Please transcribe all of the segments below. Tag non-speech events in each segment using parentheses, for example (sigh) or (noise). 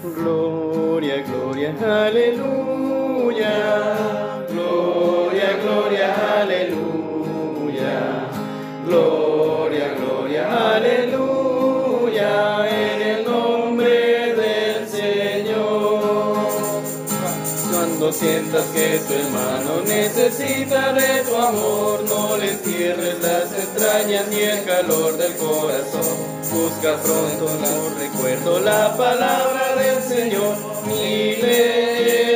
Gloria, gloria, aleluya. Gloria, gloria, aleluya. Gloria, gloria, aleluya. En el nombre del Señor. Cuando sientas que tu hermano necesita de tu amor, no le cierres las entrañas ni el calor del corazón. Busca pronto no recuerdo la palabra del Señor, ni lees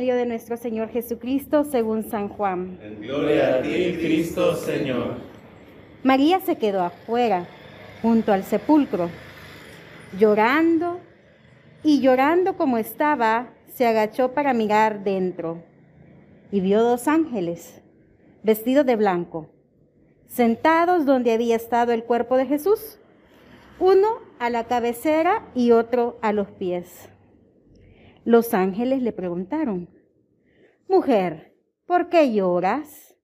Evangelio de nuestro Señor Jesucristo según San Juan. Gloria a ti, Cristo Señor. María se quedó afuera, junto al sepulcro, llorando, y llorando como estaba, se agachó para mirar dentro, y vio dos ángeles, vestidos de blanco, sentados donde había estado el cuerpo de Jesús, uno a la cabecera y otro a los pies. Los ángeles le preguntaron, Mujer, ¿por qué lloras?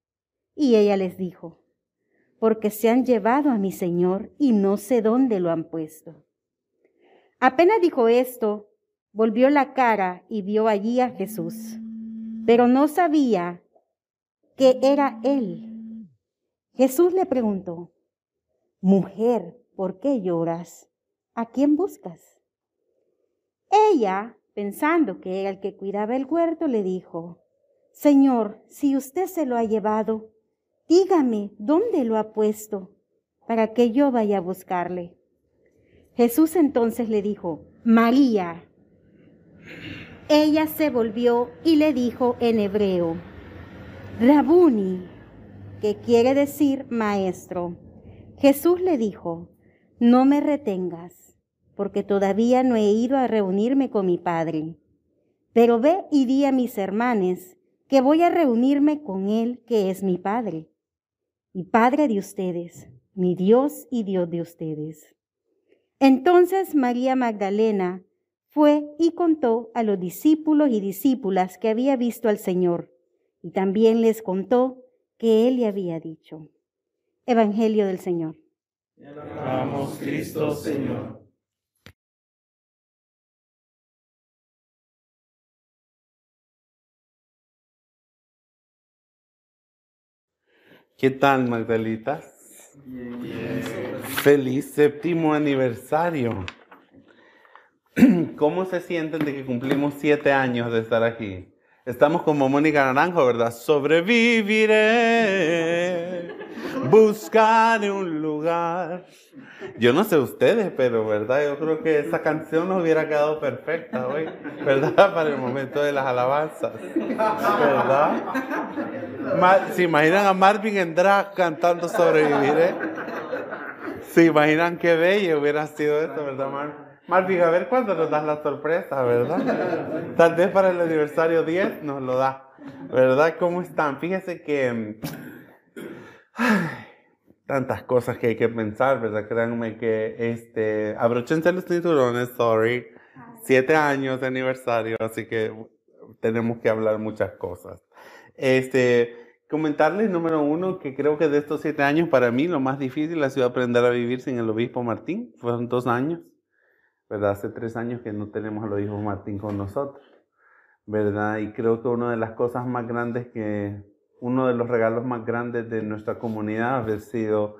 Y ella les dijo, porque se han llevado a mi Señor y no sé dónde lo han puesto. Apenas dijo esto, volvió la cara y vio allí a Jesús, pero no sabía que era él. Jesús le preguntó, Mujer, ¿por qué lloras? ¿A quién buscas? Ella, pensando que era el que cuidaba el huerto, le dijo, Señor, si usted se lo ha llevado, dígame dónde lo ha puesto, para que yo vaya a buscarle. Jesús entonces le dijo, María. Ella se volvió y le dijo en hebreo, Rabuni, que quiere decir maestro. Jesús le dijo, no me retengas, porque todavía no he ido a reunirme con mi Padre. Pero ve y di a mis hermanes que voy a reunirme con Él, que es mi Padre, y Padre de ustedes, mi Dios y Dios de ustedes. Entonces María Magdalena fue y contó a los discípulos y discípulas que había visto al Señor, y también les contó que Él le había dicho. Evangelio del Señor. Vamos, Cristo Señor. ¿Qué tal, Magdalita? Feliz séptimo aniversario. (clears throat) ¿Cómo se sienten de que cumplimos siete años de estar aquí? Estamos como Mónica Naranjo, ¿verdad? Sobreviviré, buscaré un lugar. Yo no sé ustedes, pero ¿verdad? Yo creo que esa canción nos hubiera quedado perfecta hoy, ¿verdad? (laughs) Para el momento de las alabanzas, ¿verdad? ¿Se imaginan a Marvin en drag cantando Sobreviviré? ¿Se imaginan qué bello hubiera sido esto, verdad, Marvin? Marvin, a ver cuándo nos das la sorpresa, ¿verdad? Tal vez para el aniversario 10 nos lo da, ¿verdad? ¿Cómo están? Fíjese que... tantas cosas que hay que pensar, ¿verdad? Créanme que, este, abrochense los cinturones, sorry. Siete años de aniversario, así que tenemos que hablar muchas cosas. Este, comentarles, número uno, que creo que de estos siete años, para mí lo más difícil ha sido aprender a vivir sin el obispo Martín. Fueron dos años, ¿verdad? Hace tres años que no tenemos al obispo Martín con nosotros, ¿verdad? Y creo que una de las cosas más grandes que, uno de los regalos más grandes de nuestra comunidad haber sido,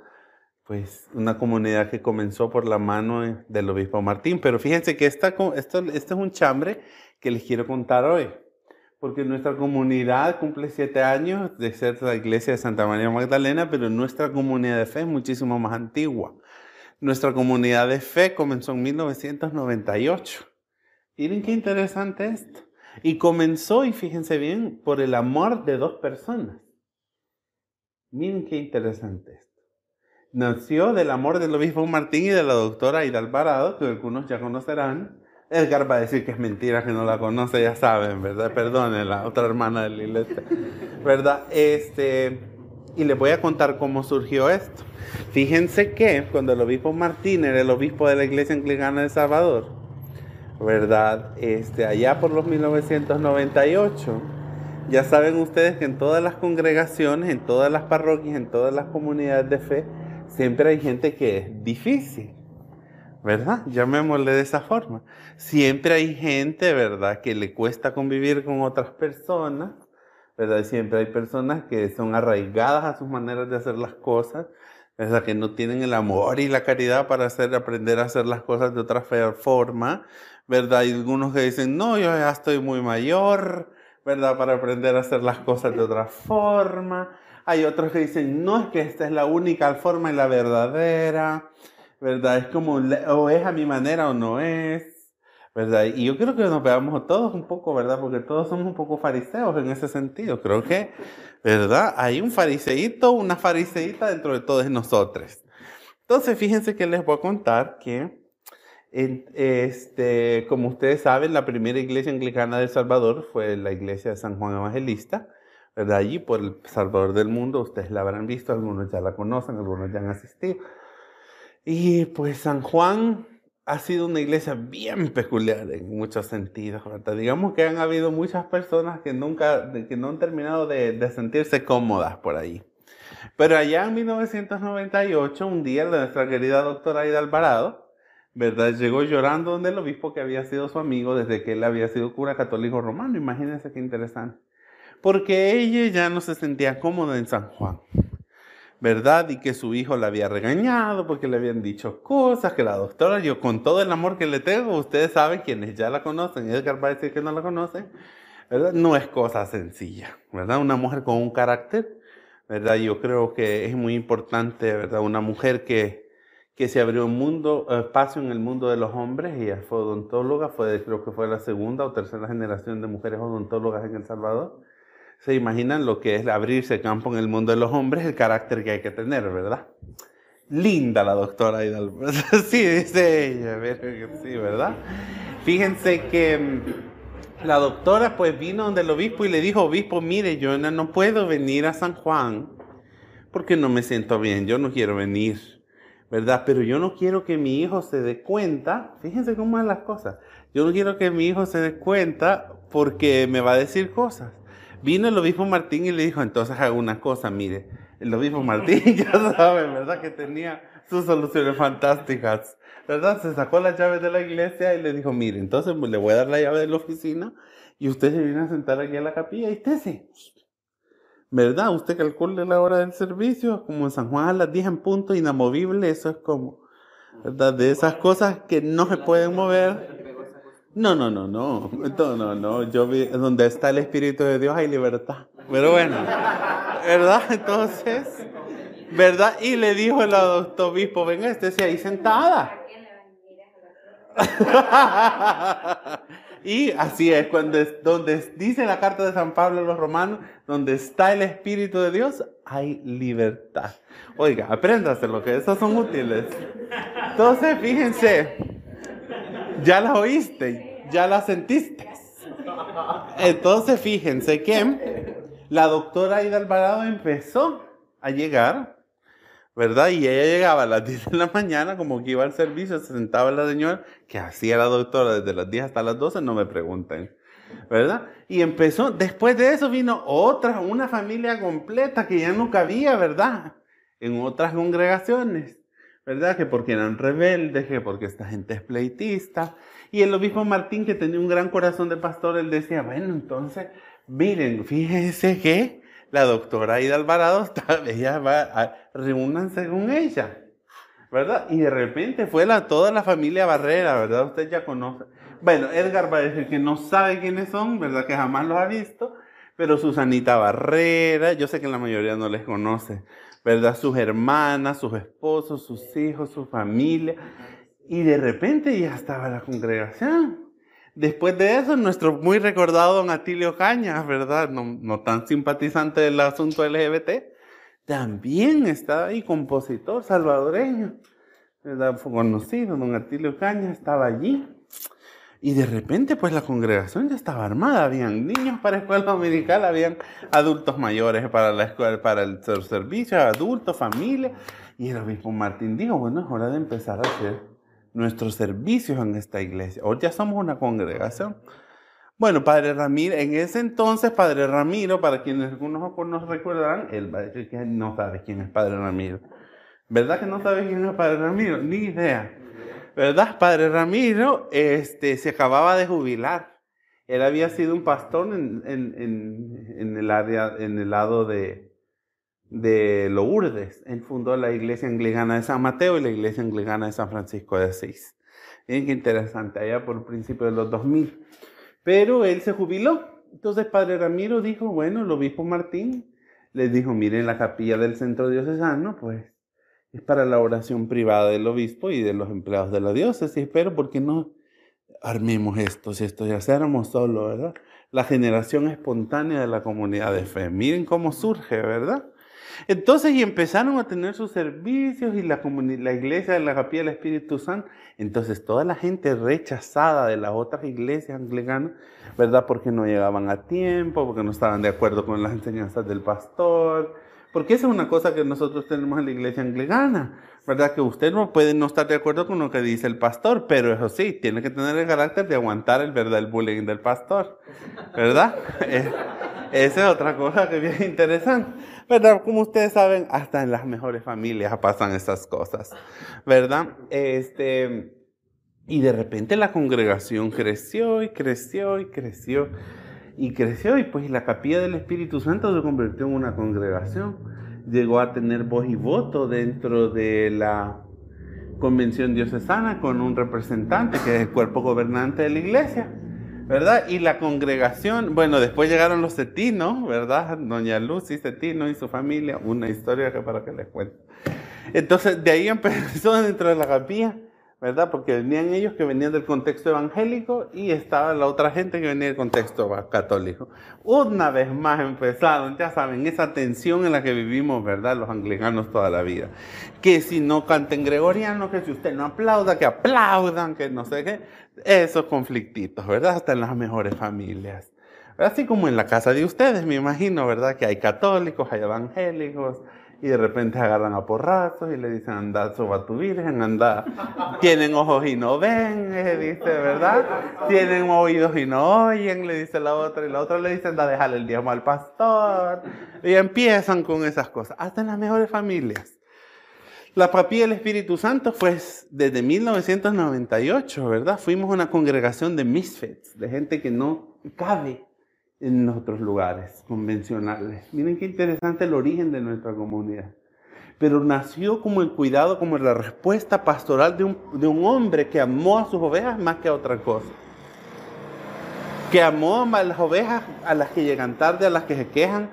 pues, una comunidad que comenzó por la mano del obispo Martín. Pero fíjense que esta, esto, este es un chambre que les quiero contar hoy porque nuestra comunidad cumple siete años de ser la iglesia de Santa María Magdalena, pero nuestra comunidad de fe es muchísimo más antigua. Nuestra comunidad de fe comenzó en 1998. Miren qué interesante esto. Y comenzó, y fíjense bien, por el amor de dos personas. Miren qué interesante esto. Nació del amor del obispo Martín y de la doctora Ida Alvarado, que algunos ya conocerán, Edgar va a decir que es mentira, que no la conoce, ya saben, ¿verdad? Perdónenla, otra hermana de la ¿verdad? Este, y les voy a contar cómo surgió esto. Fíjense que cuando el obispo Martín era el obispo de la iglesia anglicana de Salvador, ¿verdad? Este, allá por los 1998, ya saben ustedes que en todas las congregaciones, en todas las parroquias, en todas las comunidades de fe, siempre hay gente que es difícil. ¿verdad? Llamémosle de esa forma. Siempre hay gente, ¿verdad?, que le cuesta convivir con otras personas, ¿verdad? Siempre hay personas que son arraigadas a sus maneras de hacer las cosas, ¿verdad? Que no tienen el amor y la caridad para hacer, aprender a hacer las cosas de otra forma, ¿verdad? Hay algunos que dicen, no, yo ya estoy muy mayor, ¿verdad? Para aprender a hacer las cosas de otra forma. Hay otros que dicen, no, es que esta es la única forma y la verdadera. ¿verdad? Es como, o es a mi manera o no es, ¿verdad? Y yo creo que nos veamos todos un poco, ¿verdad? Porque todos somos un poco fariseos en ese sentido. Creo que, ¿verdad? Hay un fariseíto, una fariseíta dentro de todos nosotros. Entonces, fíjense que les voy a contar que, este, como ustedes saben, la primera iglesia anglicana de El Salvador fue la iglesia de San Juan Evangelista. ¿verdad? Allí por el Salvador del mundo, ustedes la habrán visto, algunos ya la conocen, algunos ya han asistido. Y pues San Juan ha sido una iglesia bien peculiar en muchos sentidos, ¿verdad? Digamos que han habido muchas personas que nunca, que no han terminado de, de sentirse cómodas por ahí. Pero allá en 1998, un día nuestra querida doctora Aida Alvarado, ¿verdad? Llegó llorando donde el obispo que había sido su amigo desde que él había sido cura católico romano. Imagínense qué interesante. Porque ella ya no se sentía cómoda en San Juan. ¿verdad? Y que su hijo la había regañado porque le habían dicho cosas, que la doctora, yo con todo el amor que le tengo, ustedes saben, quienes ya la conocen, Edgar va a decir que no la conocen, ¿verdad? No es cosa sencilla, ¿verdad? Una mujer con un carácter, ¿verdad? Yo creo que es muy importante, ¿verdad? Una mujer que, que se abrió un mundo, espacio en el mundo de los hombres, ella fue odontóloga, fue, creo que fue la segunda o tercera generación de mujeres odontólogas en El Salvador se imaginan lo que es abrirse campo en el mundo de los hombres, el carácter que hay que tener, ¿verdad? Linda la doctora Hidalgo. (laughs) Sí, dice ella, sí, ¿verdad? Fíjense que mm, la doctora pues vino donde el obispo y le dijo, obispo, mire, yo no puedo venir a San Juan porque no me siento bien, yo no quiero venir, ¿verdad? Pero yo no quiero que mi hijo se dé cuenta, fíjense cómo son las cosas, yo no quiero que mi hijo se dé cuenta porque me va a decir cosas. Vino el obispo Martín y le dijo, entonces haga una cosa, mire, el obispo Martín (laughs) ya sabe, ¿verdad? Que tenía sus soluciones fantásticas, ¿verdad? Se sacó las llaves de la iglesia y le dijo, mire, entonces le voy a dar la llave de la oficina y usted se viene a sentar aquí a la capilla y estése. ¿Verdad? Usted calcule la hora del servicio, como en San Juan a las 10 en punto, inamovible, eso es como, ¿verdad? De esas cosas que no se pueden mover. No, no, no, no, no, no, no. Yo vi, donde está el Espíritu de Dios hay libertad. Pero bueno, ¿verdad? Entonces, ¿verdad? Y le dijo el obispo, venga, estése ahí sentada. (laughs) y así es, cuando es, donde dice la carta de San Pablo a los romanos, donde está el Espíritu de Dios, hay libertad. Oiga, apréndaselo, que esos son útiles. Entonces, fíjense. Ya la oíste, ya la sentiste. Entonces fíjense que la doctora Aida Alvarado empezó a llegar, ¿verdad? Y ella llegaba a las (laughs) 10 de la mañana, como que iba al servicio, se sentaba la señora, que hacía la doctora desde las 10 hasta las 12, no me pregunten, ¿verdad? Y empezó, después de eso vino otra, una familia completa que ya no cabía, ¿verdad? En otras congregaciones. ¿verdad? Que porque eran rebeldes, que porque esta gente es pleitista. Y el obispo Martín, que tenía un gran corazón de pastor, él decía, bueno, entonces, miren, fíjense que la doctora Aida Alvarado, (laughs) está, ella va, a, reúnanse con ella, ¿verdad? Y de repente fue la, toda la familia Barrera, ¿verdad? Usted ya conoce. Bueno, Edgar va a decir que no sabe quiénes son, ¿verdad? Que jamás los ha visto, pero Susanita Barrera, yo sé que la mayoría no les conoce, ¿verdad? Sus hermanas, sus esposos, sus hijos, su familia. Y de repente ya estaba la congregación. Después de eso, nuestro muy recordado don Atilio Cañas, ¿verdad? No, tan simpatizante del asunto LGBT, también estaba ahí, compositor salvadoreño, ¿verdad? Fue conocido, don Atilio Cañas estaba allí, Y de repente, pues la congregación ya estaba armada. Habían niños para escuela dominical, habían adultos mayores para para el servicio, adultos, familia. Y el obispo Martín dijo, bueno, es hora de empezar a hacer nuestros servicios en esta iglesia. Hoy ya somos una congregación. Bueno, Padre Ramiro, en ese entonces, Padre Ramiro, para quienes algunos nos recordarán, él no sabe quién es Padre Ramiro. ¿Verdad que no sabe quién es Padre Ramiro? Ni idea. ¿verdad? Padre Ramiro este, se acababa de jubilar. Él había sido un pastor en, el área, en el lado de, de Lourdes. Él fundó la iglesia anglicana de San Mateo y la iglesia anglicana de San Francisco de Asís. Miren qué interesante, allá por el principio de los 2000. Pero él se jubiló. Entonces Padre Ramiro dijo, bueno, el obispo Martín les dijo, miren la capilla del centro diocesano, pues es para la oración privada del obispo y de los empleados de la diócesis, pero ¿por qué no armemos esto si esto ya éramos solo, verdad? La generación espontánea de la comunidad de fe. Miren cómo surge, ¿verdad? Entonces, y empezaron a tener sus servicios y la, iglesia de la capilla del Espíritu Santo. Entonces, toda la gente rechazada de las otras iglesias anglicanas, ¿verdad? Porque no llegaban a tiempo, porque no estaban de acuerdo con las enseñanzas del pastor, porque esa es una cosa que nosotros tenemos en la iglesia anglicana, ¿verdad? Que usted no puede no estar de acuerdo con lo que dice el pastor, pero eso sí, tiene que tener el carácter de aguantar el verdad el bullying del pastor, ¿verdad? (laughs) Esa es otra cosa que es bien interesante, ¿verdad? Como ustedes saben, hasta en las mejores familias pasan esas cosas, ¿verdad? Este, y de repente la congregación creció y creció y creció y creció y pues la capilla del Espíritu Santo se convirtió en una congregación. Llegó a tener voz y voto dentro de la convención diocesana con un representante que es el cuerpo gobernante de la iglesia, ¿verdad? Y la congregación, bueno, después llegaron los Cetinos, ¿verdad? Doña Lucy Cetino y su familia, una historia que para que les cuente. Entonces, de ahí empezó dentro de la capilla ¿verdad? Porque venían ellos que venían del contexto evangélico y estaba la otra gente que venía del contexto católico. Una vez más empezaron, ya saben, esa tensión en la que vivimos, ¿verdad? Los anglicanos toda la vida. Que si no canten gregoriano, que si usted no aplauda, que aplaudan, que no sé qué. Esos conflictitos, ¿verdad? Hasta en las mejores familias. Así como en la casa de ustedes, me imagino, ¿verdad? Que hay católicos, hay evangélicos, y de repente agarran a porrazos y le dicen, anda, soba tu virgen, anda, tienen ojos y no ven, eh, dice, ¿verdad? Tienen oídos y no oyen, le dice la otra, y la otra le dice, anda, déjale el diezmo al pastor, y empiezan con esas cosas, hasta en las mejores familias. La papía del Espíritu Santo fue desde 1998, ¿verdad? Fuimos una congregación de misfits, de gente que no cabe en otros lugares convencionales. Miren qué interesante el origen de nuestra comunidad. Pero nació como el cuidado, como la respuesta pastoral de un, de un hombre que amó a sus ovejas más que a otra cosa. Que amó a las ovejas, a las que llegan tarde, a las que se quejan.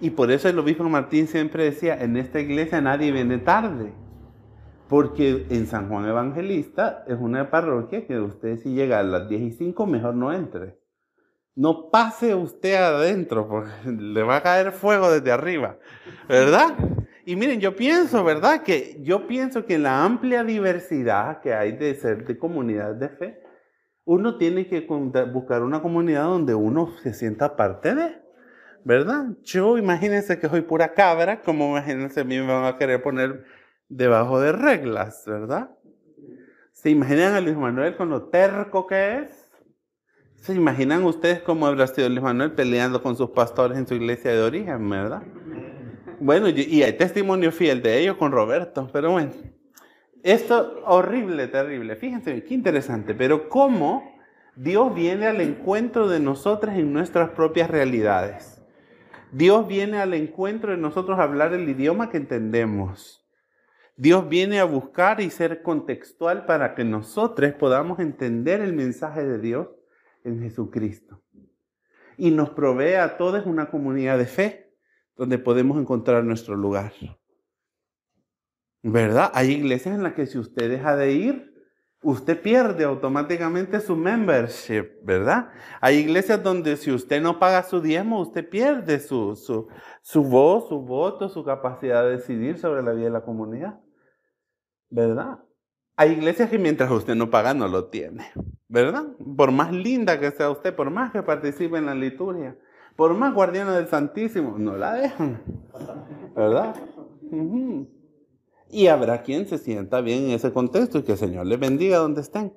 Y por eso el obispo Martín siempre decía, en esta iglesia nadie viene tarde. Porque en San Juan Evangelista es una parroquia que usted si llega a las 10 y 5 mejor no entre no pase usted adentro, porque le va a caer fuego desde arriba, ¿verdad? Y miren, yo pienso, ¿verdad? Que yo pienso que en la amplia diversidad que hay de ser de comunidades de fe, uno tiene que buscar una comunidad donde uno se sienta parte de, ¿verdad? Yo imagínense que soy pura cabra, como imagínense a mí me van a querer poner debajo de reglas, ¿verdad? ¿Se imaginan a Luis Manuel con lo terco que es? ¿Se imaginan ustedes cómo habrá sido Luis Manuel peleando con sus pastores en su iglesia de origen, verdad? Bueno, y hay testimonio fiel de ellos con Roberto, pero bueno. Esto horrible, terrible. Fíjense, qué interesante, pero cómo Dios viene al encuentro de nosotros en nuestras propias realidades. Dios viene al encuentro de nosotros a hablar el idioma que entendemos. Dios viene a buscar y ser contextual para que nosotros podamos entender el mensaje de Dios en Jesucristo. Y nos provee a todos una comunidad de fe donde podemos encontrar nuestro lugar. ¿Verdad? Hay iglesias en las que si usted deja de ir, usted pierde automáticamente su membership, ¿verdad? Hay iglesias donde si usted no paga su diezmo, usted pierde su, su, su voz, su voto, su capacidad de decidir sobre la vida de la comunidad. ¿Verdad? Hay iglesias que mientras usted no paga no lo tiene. ¿Verdad? Por más linda que sea usted, por más que participe en la liturgia, por más guardiana del Santísimo, no la dejan, ¿verdad? Y habrá quien se sienta bien en ese contexto y que el Señor les bendiga donde estén.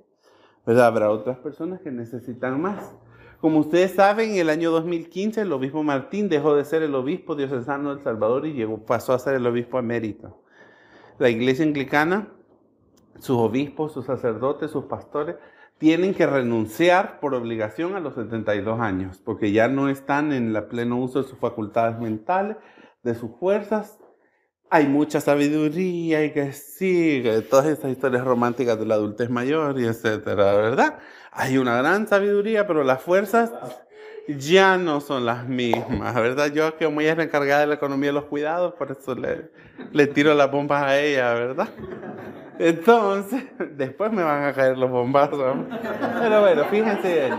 ¿Verdad? Habrá otras personas que necesitan más. Como ustedes saben, en el año 2015 el obispo Martín dejó de ser el obispo diocesano de El Salvador y llegó, pasó a ser el obispo emérito. La iglesia anglicana, sus obispos, sus sacerdotes, sus pastores, tienen que renunciar por obligación a los 72 años, porque ya no están en el pleno uso de sus facultades mentales, de sus fuerzas. Hay mucha sabiduría y que sí, todas esas historias románticas de la adultez mayor y etcétera, ¿verdad? Hay una gran sabiduría, pero las fuerzas ya no son las mismas, ¿verdad? Yo que muy es la encargada de la economía de los cuidados, por eso le, le tiro las bombas a ella, ¿verdad? Entonces, (laughs) después me van a caer los bombazos. Pero bueno, fíjense.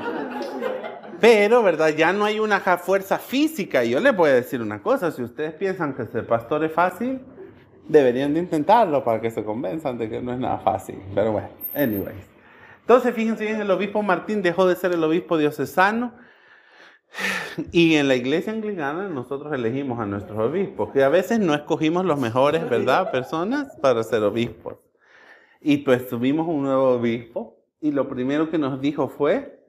Pero, ¿verdad? Ya no hay una fuerza física. Y yo les voy a decir una cosa. Si ustedes piensan que ser pastor es fácil, deberían de intentarlo para que se convenzan de que no es nada fácil. Pero bueno, anyways. Entonces, fíjense bien, el obispo Martín dejó de ser el obispo diocesano. Y en la iglesia anglicana nosotros elegimos a nuestros obispos, que a veces no escogimos los mejores, ¿verdad? Personas para ser obispos. Y pues tuvimos un nuevo obispo y lo primero que nos dijo fue,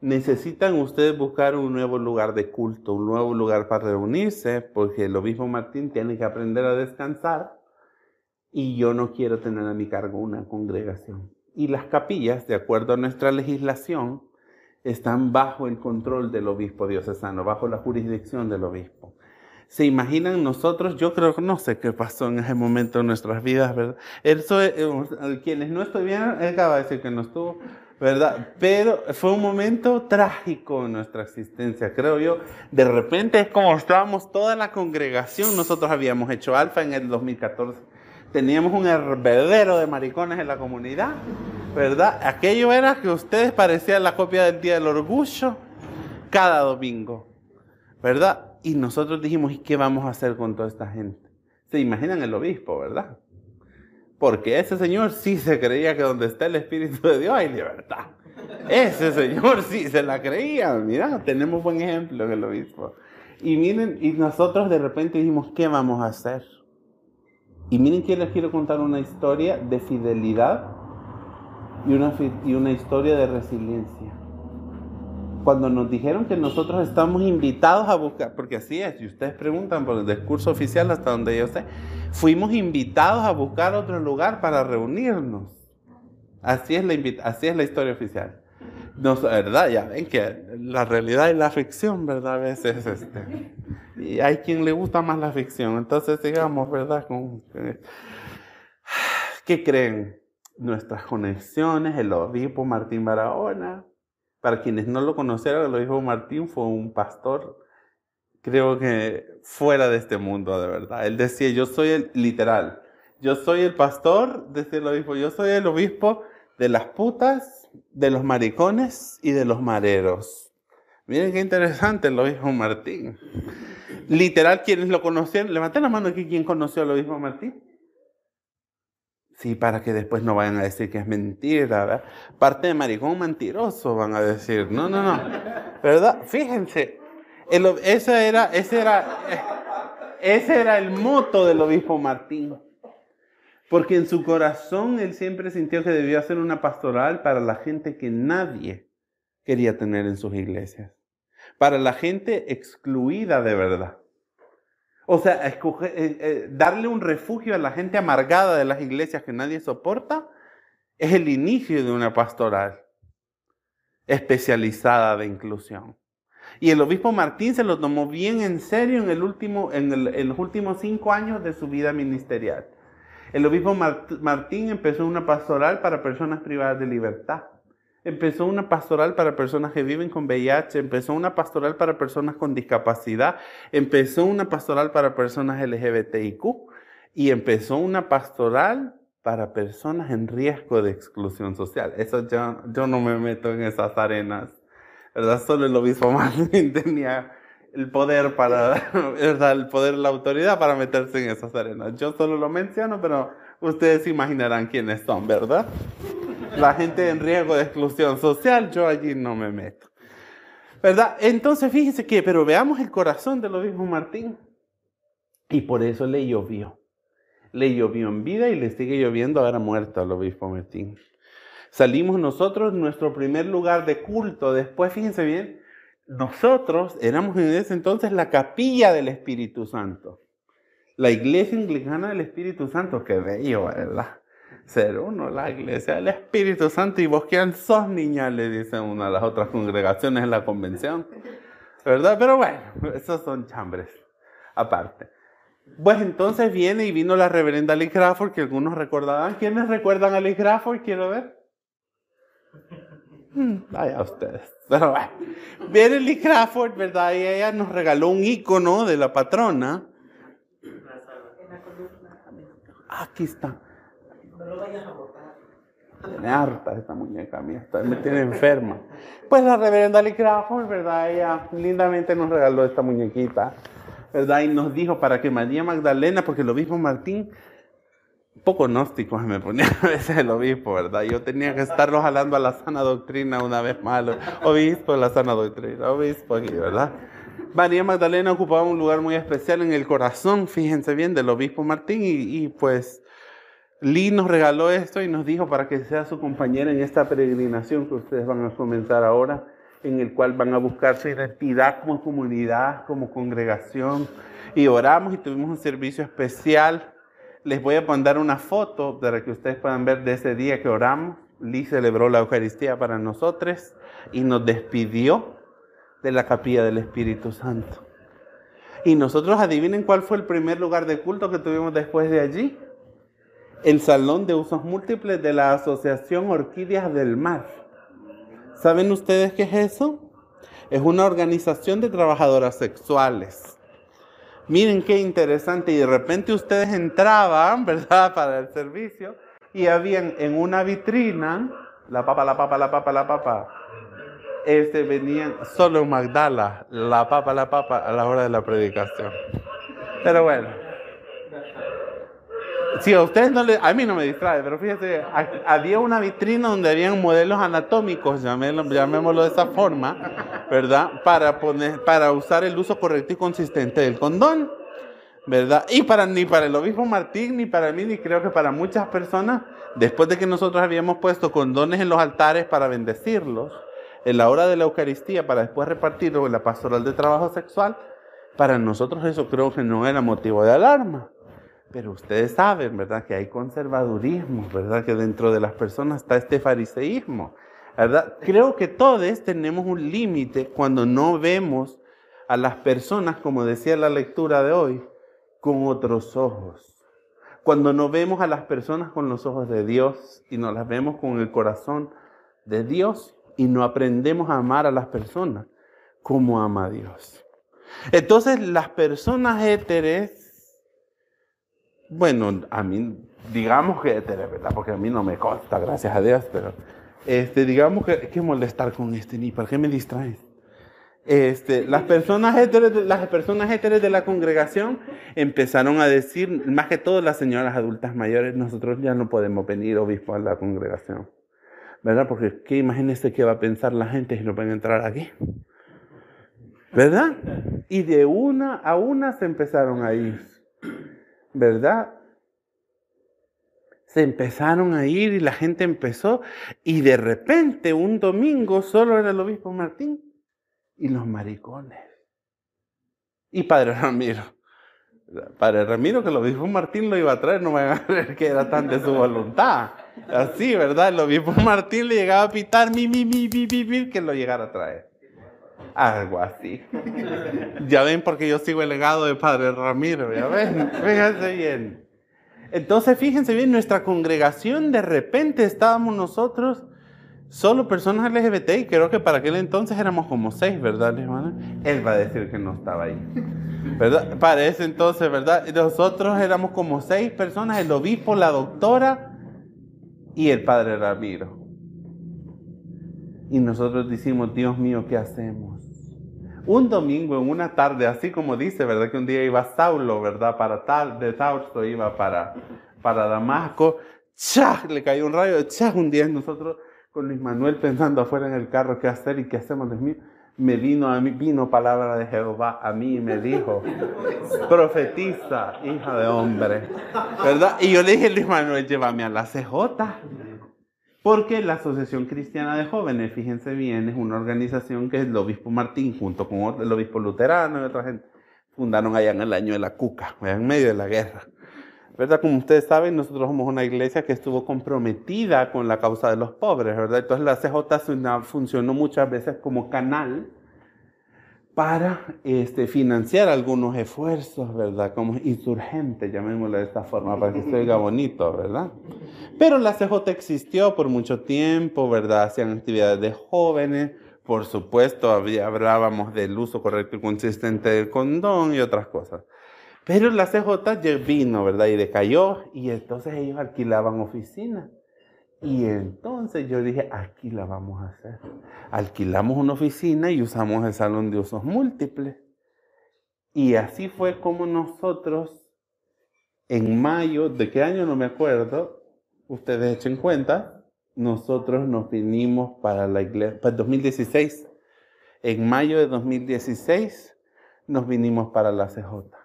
necesitan ustedes buscar un nuevo lugar de culto, un nuevo lugar para reunirse, porque el obispo Martín tiene que aprender a descansar y yo no quiero tener a mi cargo una congregación. Y las capillas, de acuerdo a nuestra legislación, están bajo el control del obispo diocesano, bajo la jurisdicción del obispo. ¿Se imaginan nosotros? Yo creo que no sé qué pasó en ese momento en nuestras vidas, ¿verdad? Eso, eh, quienes no estuvieron, él acaba de decir que no estuvo, ¿verdad? Pero fue un momento trágico en nuestra existencia, creo yo. De repente es como estábamos toda la congregación, nosotros habíamos hecho alfa en el 2014. Teníamos un hervedero de maricones en la comunidad, ¿verdad? Aquello era que ustedes parecían la copia del Día del Orgullo cada domingo, ¿verdad? Y nosotros dijimos, ¿y qué vamos a hacer con toda esta gente? Se imaginan el obispo, ¿verdad? Porque ese señor sí se creía que donde está el Espíritu de Dios hay libertad. Ese señor sí se la creía. Mira, tenemos buen ejemplo en el obispo. Y miren, y nosotros de repente dijimos, ¿qué vamos a hacer? Y miren que les quiero contar una historia de fidelidad y una, y una historia de resiliencia cuando nos dijeron que nosotros estamos invitados a buscar, porque así es, si ustedes preguntan por el discurso oficial hasta donde yo sé, fuimos invitados a buscar otro lugar para reunirnos. Así es la, así es la historia oficial. No, ¿Verdad? Ya ven que la realidad y la ficción, ¿verdad? A veces, este, y hay quien le gusta más la ficción. Entonces, digamos, ¿verdad? ¿Qué creen? Nuestras conexiones, el obispo Martín Barahona, para quienes no lo conocieron, el obispo Martín fue un pastor, creo que fuera de este mundo, de verdad. Él decía, yo soy el, literal, yo soy el pastor, decía el obispo, yo soy el obispo de las putas, de los maricones y de los mareros. Miren qué interesante el obispo Martín. Literal, quienes lo conocieron, levanten la mano aquí, ¿quién conoció al obispo Martín? Sí, para que después no vayan a decir que es mentira, ¿verdad? Parte de maricón mentiroso van a decir. No, no, no. ¿Verdad? Fíjense. ese, era, ese, era, ese era el moto del obispo Martín. Porque en su corazón él siempre sintió que debía hacer una pastoral para la gente que nadie quería tener en sus iglesias. Para la gente excluida de verdad. O sea, eh, eh, darle un refugio a la gente amargada de las iglesias que nadie soporta es el inicio de una pastoral especializada de inclusión. Y el obispo Martín se lo tomó bien en serio en los últimos cinco años de su vida ministerial. El obispo Martín empezó una pastoral para personas privadas de libertad. Empezó una pastoral para personas que viven con VIH, empezó una pastoral para personas con discapacidad, empezó una pastoral para personas LGBTIQ y empezó una pastoral para personas en riesgo de exclusión social. Eso yo, yo no me meto en esas arenas, ¿verdad? Solo el obispo (laughs) Martín tenía el poder para, (laughs) ¿verdad? El poder, la autoridad para meterse en esas arenas. Yo solo lo menciono, pero ustedes imaginarán quiénes son, ¿verdad? La gente en riesgo de exclusión social, yo allí no me meto. ¿Verdad? Entonces fíjese que, pero veamos el corazón del obispo Martín. Y por eso le llovió. Le llovió en vida y le sigue lloviendo ahora muerto al obispo Martín. Salimos nosotros, nuestro primer lugar de culto. Después, fíjense bien, nosotros éramos en ese entonces la capilla del Espíritu Santo. La iglesia anglicana del Espíritu Santo, qué bello, ¿verdad? Ser uno, la iglesia del Espíritu Santo. ¿Y vos quién sos, niña? Le dicen una de las otras congregaciones en la convención. ¿Verdad? Pero bueno, esos son chambres aparte. Pues entonces viene y vino la reverenda Lee Crawford, que algunos recordarán. ¿Quiénes recuerdan a Lee Crawford? Quiero ver. Hmm, vaya ustedes. Pero bueno, viene Lee Crawford, ¿verdad? Y ella nos regaló un icono de la patrona. Aquí está. Lo vayas a botar. Me harta esta muñeca mía, me tiene (laughs) enferma. Pues la reverenda Lee Crawford, ¿verdad? Ella lindamente nos regaló esta muñequita, ¿verdad? Y nos dijo para que María Magdalena, porque el obispo Martín, poco gnóstico me ponía (laughs) a veces el obispo, ¿verdad? Yo tenía que estarlo jalando a la sana doctrina una vez más. Obispo la sana doctrina, obispo aquí, ¿verdad? María Magdalena ocupaba un lugar muy especial en el corazón, fíjense bien, del obispo Martín y, y pues Lee nos regaló esto y nos dijo para que sea su compañera en esta peregrinación que ustedes van a comenzar ahora, en el cual van a buscar su identidad como comunidad, como congregación. Y oramos y tuvimos un servicio especial. Les voy a mandar una foto para que ustedes puedan ver de ese día que oramos. Lee celebró la Eucaristía para nosotros y nos despidió de la capilla del Espíritu Santo. Y nosotros adivinen cuál fue el primer lugar de culto que tuvimos después de allí. El Salón de Usos Múltiples de la Asociación Orquídeas del Mar. ¿Saben ustedes qué es eso? Es una organización de trabajadoras sexuales. Miren qué interesante. Y de repente ustedes entraban, (laughs) ¿verdad?, para el servicio y habían en una vitrina, la papa, la papa, la papa, la papa, este, venían solo Magdala, la papa, la papa, a la hora de la predicación. Pero bueno. Si a ustedes no le, a mí no me distrae, pero fíjense, había una vitrina donde habían modelos anatómicos, llamémoslo de esa forma, ¿verdad? Para poner, para usar el uso correcto y consistente del condón, ¿verdad? Y para ni para el obispo Martín, ni para mí, ni creo que para muchas personas, después de que nosotros habíamos puesto condones en los altares para bendecirlos, en la hora de la Eucaristía para después repartirlo en la pastoral de trabajo sexual, para nosotros eso creo que no era motivo de alarma. Pero ustedes saben, ¿verdad? Que hay conservadurismo, ¿verdad? Que dentro de las personas está este fariseísmo, ¿verdad? Creo que todos tenemos un límite cuando no vemos a las personas, como decía la lectura de hoy, con otros ojos. Cuando no vemos a las personas con los ojos de Dios y no las vemos con el corazón de Dios, y no aprendemos a amar a las personas como ama a Dios. Entonces las personas éteres, bueno, a mí, digamos que éteres, ¿verdad? Porque a mí no me consta, gracias a Dios, pero este, digamos que, que molestar con este, ni para qué me distraes. Este, las personas éteres, las personas de la congregación empezaron a decir, más que todo las señoras adultas mayores, nosotros ya no podemos venir obispo a la congregación. ¿verdad? Porque qué imagínense qué va a pensar la gente si no pueden entrar aquí. ¿Verdad? Y de una a una se empezaron a ir. ¿Verdad? Se empezaron a ir y la gente empezó y de repente un domingo solo era el obispo Martín y los maricones. Y Padre Ramiro. Padre Ramiro que el obispo Martín lo iba a traer, no van a creer que era tan de su voluntad. Así, ¿verdad? El obispo Martín le llegaba a pitar mi, mi, mi, mi, mi, que lo llegara a traer. Algo así. Ya ven porque yo sigo el legado de Padre Ramiro, ya ven. Fíjense bien. Entonces, fíjense bien, nuestra congregación de repente estábamos nosotros solo personas LGBT y creo que para aquel entonces éramos como seis, ¿verdad, hermana? Él va a decir que no estaba ahí. ¿Verdad? Para ese entonces, ¿verdad? Nosotros éramos como seis personas, el obispo, la doctora, y el padre Ramiro. Y nosotros decimos, Dios mío, ¿qué hacemos? Un domingo, en una tarde, así como dice, ¿verdad? Que un día iba Saulo, ¿verdad? Para tal, de Saulo iba para, para Damasco. ¡Chá! Le cayó un rayo, ¡chá! Un día nosotros con Luis Manuel pensando afuera en el carro qué hacer y qué hacemos, Dios mío. Me vino a mí, vino palabra de Jehová a mí y me dijo, profetiza, hija de hombre, ¿verdad? Y yo le dije, Luis Manuel, llévame a la CJ. Porque la Asociación Cristiana de Jóvenes, fíjense bien, es una organización que el obispo Martín, junto con el obispo luterano y otra gente, fundaron allá en el año de la Cuca, en medio de la guerra. ¿verdad? Como ustedes saben, nosotros somos una iglesia que estuvo comprometida con la causa de los pobres, ¿verdad? Entonces la CJ funcionó muchas veces como canal para este, financiar algunos esfuerzos, ¿verdad? Como insurgente, llamémoslo de esta forma, para que se oiga bonito, ¿verdad? Pero la CJ existió por mucho tiempo, ¿verdad? Hacían actividades de jóvenes, por supuesto, hablábamos del uso correcto y consistente del condón y otras cosas. Pero la CJ vino, ¿verdad? Y decayó y entonces ellos alquilaban oficinas. Y entonces yo dije, aquí la vamos a hacer. Alquilamos una oficina y usamos el salón de usos múltiples. Y así fue como nosotros, en mayo, ¿de qué año no me acuerdo? Ustedes echen cuenta, nosotros nos vinimos para la iglesia, para 2016. En mayo de 2016 nos vinimos para la CJ.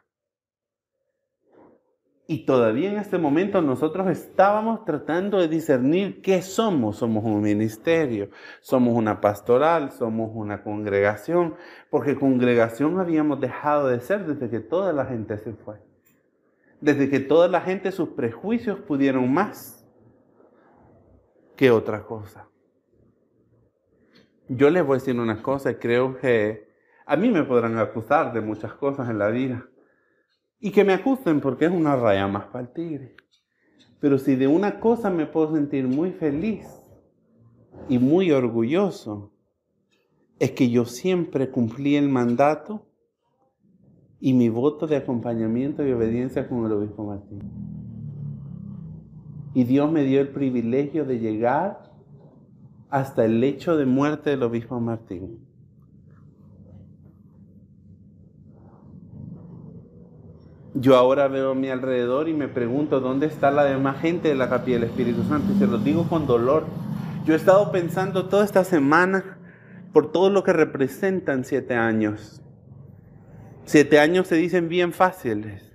Y todavía en este momento nosotros estábamos tratando de discernir qué somos. Somos un ministerio, somos una pastoral, somos una congregación, porque congregación habíamos dejado de ser desde que toda la gente se fue. Desde que toda la gente sus prejuicios pudieron más que otra cosa. Yo les voy a decir una cosa creo que a mí me podrán acusar de muchas cosas en la vida y que me acusen porque es una raya más para el tigre. Pero si de una cosa me puedo sentir muy feliz y muy orgulloso, es que yo siempre cumplí el mandato y mi voto de acompañamiento y obediencia con el obispo Martín. Y Dios me dio el privilegio de llegar hasta el lecho de muerte del obispo Martín. Yo ahora veo a mi alrededor y me pregunto dónde está la demás gente de la capilla del Espíritu Santo. Y se lo digo con dolor. Yo he estado pensando toda esta semana por todo lo que representan siete años. Siete años se dicen bien fáciles.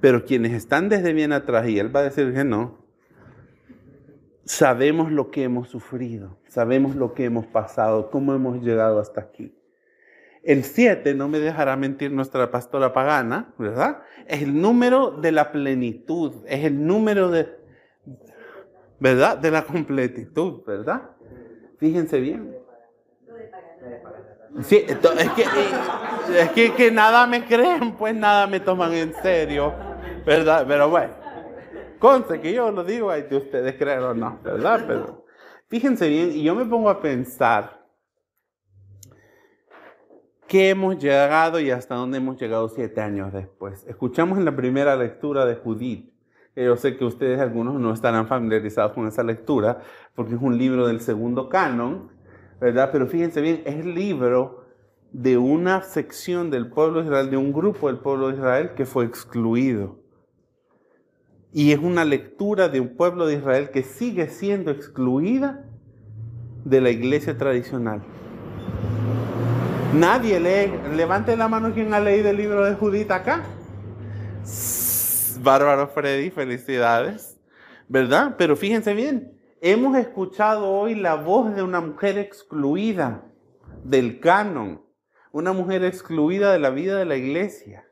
Pero quienes están desde bien atrás, y él va a decir que no, sabemos lo que hemos sufrido, sabemos lo que hemos pasado, cómo hemos llegado hasta aquí. El 7, no me dejará mentir nuestra pastora pagana, ¿verdad? Es el número de la plenitud, es el número de, ¿verdad? De la completitud, ¿verdad? Fíjense bien. Sí, es que, es que, nada me creen, pues nada me toman en serio, ¿verdad? Pero bueno, conste que yo lo digo, hay de ustedes creen o no, ¿verdad? Pero fíjense bien, y yo me pongo a pensar, qué hemos llegado y hasta dónde hemos llegado siete años después. Escuchamos en la primera lectura de Judith. Yo sé que ustedes algunos no estarán familiarizados con esa lectura porque es un libro del segundo canon, ¿verdad? Pero fíjense bien, es el libro de una sección del pueblo de Israel, de un grupo del pueblo de Israel que fue excluido. Y es una lectura de un pueblo de Israel que sigue siendo excluida de la iglesia tradicional. Nadie lee. Levante la mano quien ha leído el libro de Judith acá. Bárbaro Freddy, felicidades. ¿Verdad? Pero fíjense bien, hemos escuchado hoy la voz de una mujer excluida del canon, una mujer excluida de la vida de la iglesia.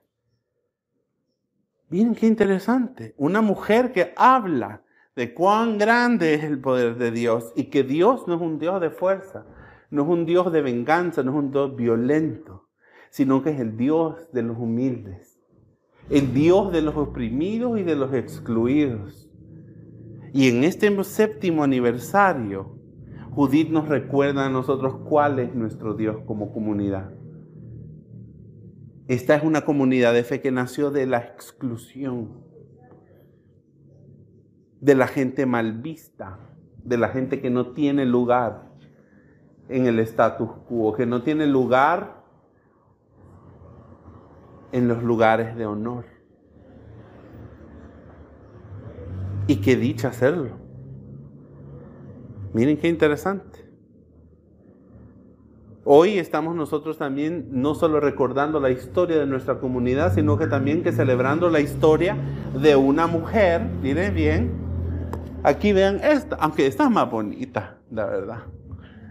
Miren qué interesante, una mujer que habla de cuán grande es el poder de Dios y que Dios no es un Dios de fuerza, no es un Dios de venganza, no es un Dios violento, sino que es el Dios de los humildes, el Dios de los oprimidos y de los excluidos. Y en este séptimo aniversario, Judith nos recuerda a nosotros cuál es nuestro Dios como comunidad. Esta es una comunidad de fe que nació de la exclusión, de la gente mal vista, de la gente que no tiene lugar en el status quo, que no tiene lugar en los lugares de honor. Y qué dicha hacerlo. Miren qué interesante. Hoy estamos nosotros también no solo recordando la historia de nuestra comunidad, sino que también que celebrando la historia de una mujer, miren bien, aquí vean esta, aunque esta es más bonita, la verdad.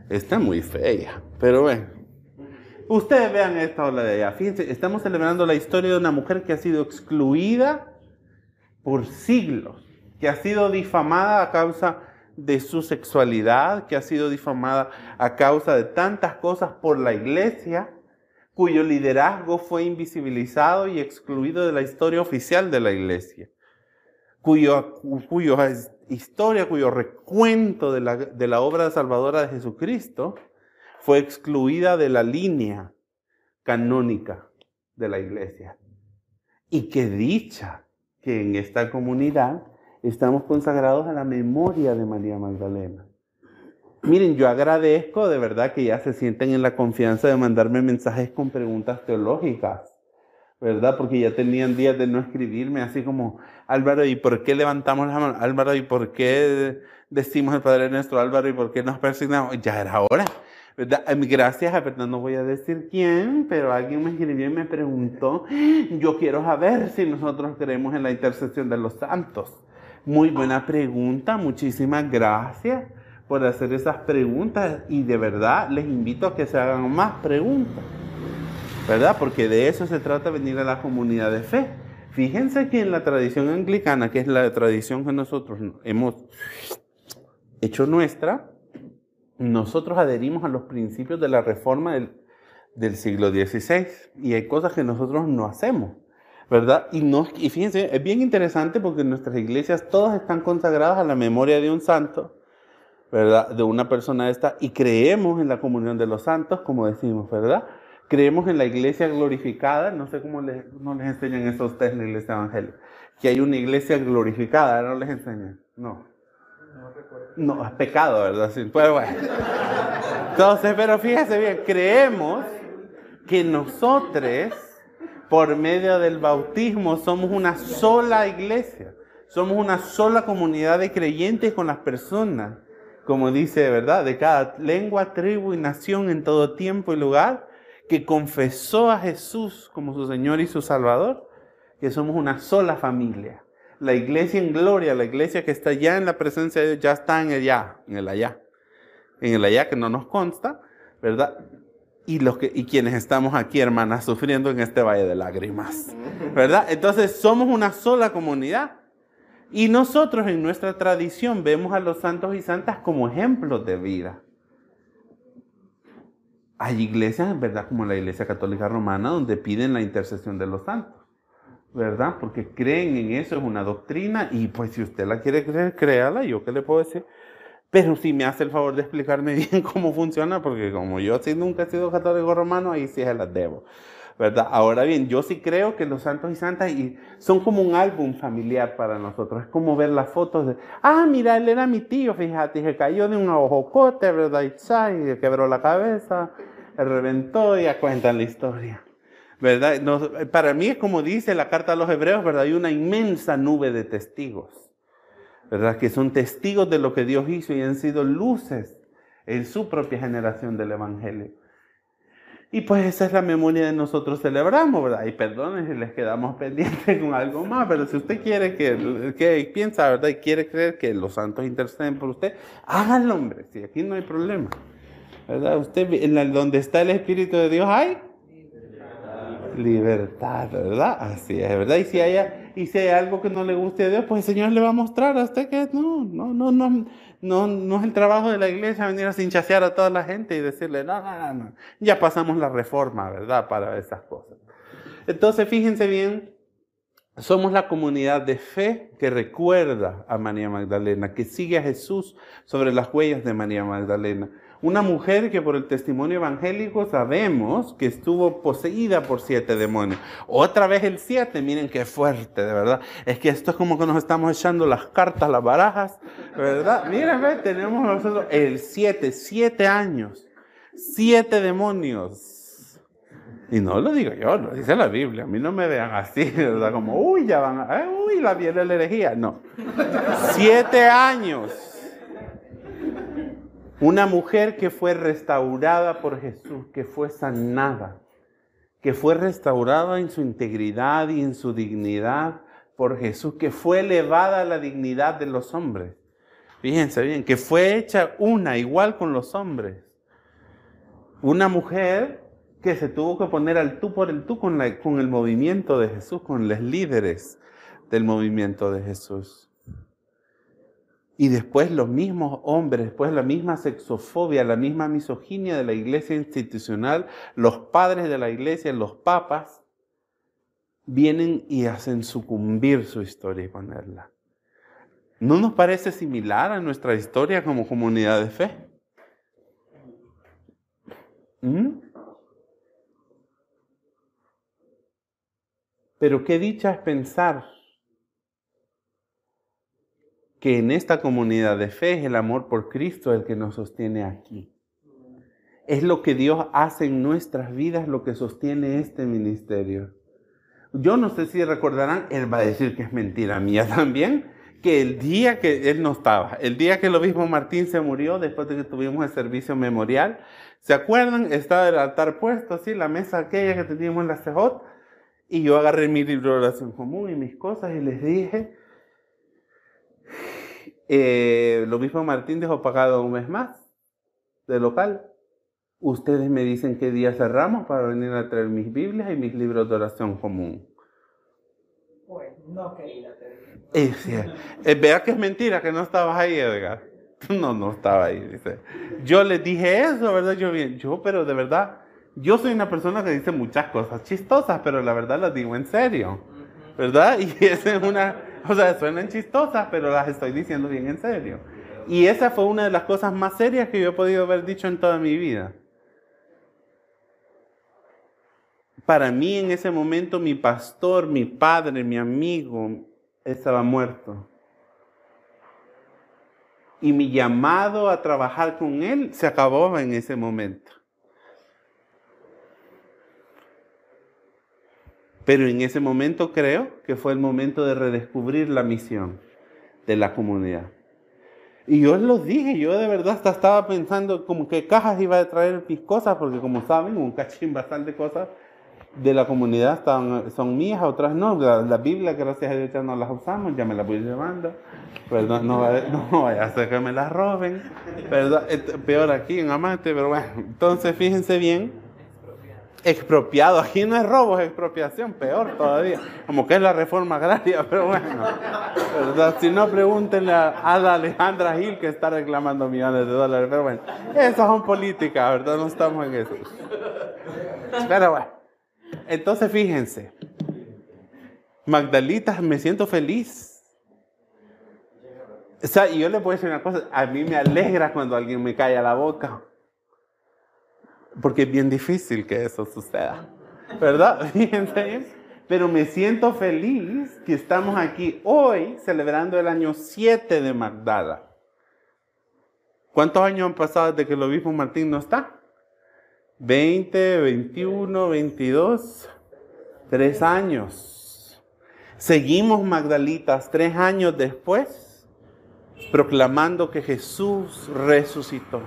Está muy fea, pero bueno. Ustedes vean esta ola de allá. Fíjense, estamos celebrando la historia de una mujer que ha sido excluida por siglos, que ha sido difamada a causa de su sexualidad, que ha sido difamada a causa de tantas cosas por la iglesia, cuyo liderazgo fue invisibilizado y excluido de la historia oficial de la iglesia, cuyo, historia, cuyo recuento de la, de la obra salvadora de Jesucristo fue excluida de la línea canónica de la iglesia. Y qué dicha que en esta comunidad estamos consagrados a la memoria de María Magdalena. Miren, yo agradezco de verdad que ya se sienten en la confianza de mandarme mensajes con preguntas teológicas, ¿verdad? Porque ya tenían días de no escribirme, así como, Álvaro, ¿y por qué levantamos la mano? Álvaro, ¿y por qué decimos el Padre nuestro? Álvaro, ¿y por qué nos persignamos? Ya era hora. ¿verdad? Gracias, a verdad no voy a decir quién, pero alguien me escribió y me preguntó, yo quiero saber si nosotros creemos en la intercesión de los santos. Muy buena pregunta, muchísimas gracias por hacer esas preguntas y de verdad les invito a que se hagan más preguntas, ¿verdad? Porque de eso se trata venir a la comunidad de fe. Fíjense que en la tradición anglicana, que es la tradición que nosotros hemos hecho nuestra, nosotros adherimos a los principios de la reforma del, del siglo XVI y hay cosas que nosotros no hacemos. ¿verdad? Y, no, y fíjense, es bien interesante porque nuestras iglesias todas están consagradas a la memoria de un santo, ¿verdad? De una persona esta, y creemos en la comunión de los santos, como decimos, ¿verdad? Creemos en la iglesia glorificada, no sé cómo les, no les enseñan eso a ustedes en la iglesia evangélica, que hay una iglesia glorificada, no les enseñan, no. No, es pecado, ¿verdad? Sí, pues bueno. Entonces, pero fíjense bien, creemos que nosotros por medio del bautismo somos una sola iglesia, somos una sola comunidad de creyentes con las personas, como dice, ¿verdad? De cada lengua, tribu y nación en todo tiempo y lugar, que confesó a Jesús como su Señor y su Salvador, que somos una sola familia. La iglesia en gloria, la iglesia que está ya en la presencia de Dios, ya está en el allá, en el allá. En el allá que no nos consta, ¿verdad? y, los que, y quienes estamos aquí, hermanas, sufriendo en este valle de lágrimas. ¿Verdad? Entonces somos una sola comunidad. Y nosotros en nuestra tradición vemos a los santos y santas como ejemplos de vida. Hay iglesias, ¿verdad? Como la Iglesia Católica Romana, donde piden la intercesión de los santos. ¿Verdad? Porque creen en eso, es una doctrina. Y pues si usted la quiere creer, créala. Yo qué le puedo decir. Pero si me hace el favor de explicarme (laughs) bien cómo funciona, porque como yo sí nunca he sido católico romano, ahí sí se las debo. ¿verdad? Ahora bien, yo sí creo que los santos y santas y son como un álbum familiar para nosotros. Es como ver las fotos de, ah, mira, él era mi tío, fíjate, se cayó de un ojocote, ¿verdad? Y se quebró la cabeza, reventó y ya cuentan la historia. ¿Verdad? para mí es como dice la carta a los hebreos, ¿verdad? Hay una inmensa nube de testigos. ¿verdad? Que son testigos de lo que Dios hizo y han sido luces en su propia generación del Evangelio. Y pues esa es la memoria de nosotros celebramos, ¿verdad? Y perdonen si les quedamos (laughs) pendientes con algo más, pero si usted quiere que, que piensa, ¿verdad? Y quiere creer que los santos interceden por usted, háganlo, hombre, si aquí no hay problema, ¿verdad? Usted, en donde está el Espíritu de Dios, hay libertad, ¿verdad? Así es, ¿verdad? Y si, haya, y si hay algo que no le guste a Dios, pues el Señor le va a mostrar a usted que no, no, no, no, no, no es el trabajo de la iglesia venir a hinchasear a toda la gente y decirle, no, no, no, no. Ya pasamos la reforma, ¿verdad? Para esas cosas. Entonces, fíjense bien, somos la comunidad de fe que recuerda a María Magdalena, que sigue a Jesús sobre las huellas de María Magdalena. Una mujer que por el testimonio evangélico sabemos que estuvo poseída por siete demonios. Otra vez el siete, miren qué fuerte, de verdad. Es que esto es como que nos estamos echando las cartas, las barajas, ¿verdad? Miren, ve, tenemos nosotros el siete, siete años, siete demonios. Y no lo digo yo, lo dice la Biblia. A mí no me vean así, (laughs) ¿verdad? Como, uy, ya van a, eh, uy, la viene la herejía. No. Siete años. Una mujer que fue restaurada por Jesús, que fue sanada, que fue restaurada en su integridad y en su dignidad por Jesús, que fue elevada a la dignidad de los hombres. Fíjense bien, que fue hecha una igual con los hombres. Una mujer que se tuvo que poner al tú por el tú con, con el movimiento de Jesús, con los líderes del movimiento de Jesús. Y después los mismos hombres, después la misma sexofobia, la misma misoginia de la iglesia institucional, los padres de la iglesia, los papas, vienen y hacen sucumbir su historia y ponerla. ¿No nos parece similar a nuestra historia como comunidad de fe? ¿Mm? Pero qué dicha es pensar que en esta comunidad de fe es el amor por Cristo el que nos sostiene aquí. Es lo que Dios hace en nuestras vidas, lo que sostiene este ministerio. Yo no sé si recordarán, él va a decir que es mentira mía (laughs) también, que el día que él no estaba, el día que el obispo Martín se murió, después de que tuvimos el servicio memorial, ¿se acuerdan? Estaba el altar puesto así, la mesa aquella que teníamos en la CEJOT, y yo agarré mi libro de oración común y mis cosas y les dije, eh, lo mismo Martín dejó pagado un mes más de local. Ustedes me dicen qué día cerramos para venir a traer mis Biblias y mis libros de oración común. Pues no quería eh, eh, vea que es mentira que no estabas ahí, Edgar. No, no estaba ahí, dice. Yo les dije eso, ¿verdad? Yo bien, yo, pero de verdad, yo soy una persona que dice muchas cosas chistosas, pero la verdad las digo en serio, ¿verdad? (laughs) Y esa es una, o sea, suenan chistosas, pero las estoy diciendo bien en serio. Y esa fue una de las cosas más serias que yo he podido haber dicho en toda mi vida. Para mí en ese momento mi pastor, mi padre, mi amigo, estaba muerto. Y mi llamado a trabajar con él se acabó en ese momento. Pero en ese momento creo que fue el momento de redescubrir la misión de la comunidad. Y yo los dije, yo de verdad hasta estaba pensando como qué cajas iba a traer mis cosas, porque como saben, un cachín bastante cosas de la comunidad están, son mías, otras no. La, Biblia, gracias a Dios, ya no las usamos, ya me las voy llevando. Perdón, no, no vaya a ser que me las roben. Perdón, peor aquí en Amante, pero bueno. Entonces, fíjense bien expropiado. Aquí no es robo, es expropiación, peor todavía. Como que es la reforma agraria, (laughs) pero bueno. ¿verdad? Si no, pregúntenle a Ada Alejandra Gil que está reclamando millones de dólares. Pero bueno, esas son políticas, ¿verdad? No estamos en eso. Pero bueno. Entonces, fíjense. Magdalita, me siento feliz. O sea, y yo le puedo decir una cosa, a mí me alegra cuando alguien me calla la boca porque es bien difícil que eso suceda, ¿verdad? (laughs) Pero me siento feliz que estamos aquí hoy celebrando el año 7 de Magdala. ¿Cuántos años han pasado desde que el obispo Martín no está? 20, 21, 22, tres años. Seguimos Magdalitas tres años después proclamando que Jesús resucitó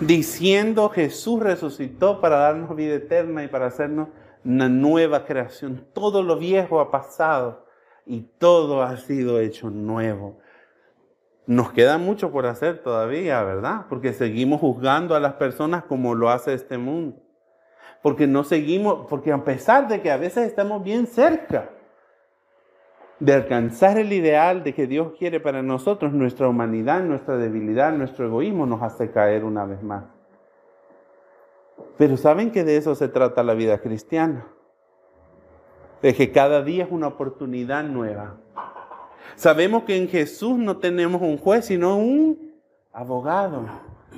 diciendo Jesús resucitó para darnos vida eterna y para hacernos una nueva creación. Todo lo viejo ha pasado y todo ha sido hecho nuevo. Nos queda mucho por hacer todavía, ¿verdad? Porque seguimos juzgando a las personas como lo hace este mundo. Porque no seguimos, porque a pesar de que a veces estamos bien cerca, de alcanzar el ideal de que Dios quiere para nosotros, nuestra humanidad, nuestra debilidad, nuestro egoísmo nos hace caer una vez más. Pero saben que de eso se trata la vida cristiana. De que cada día es una oportunidad nueva. Sabemos que en Jesús no tenemos un juez, sino un abogado.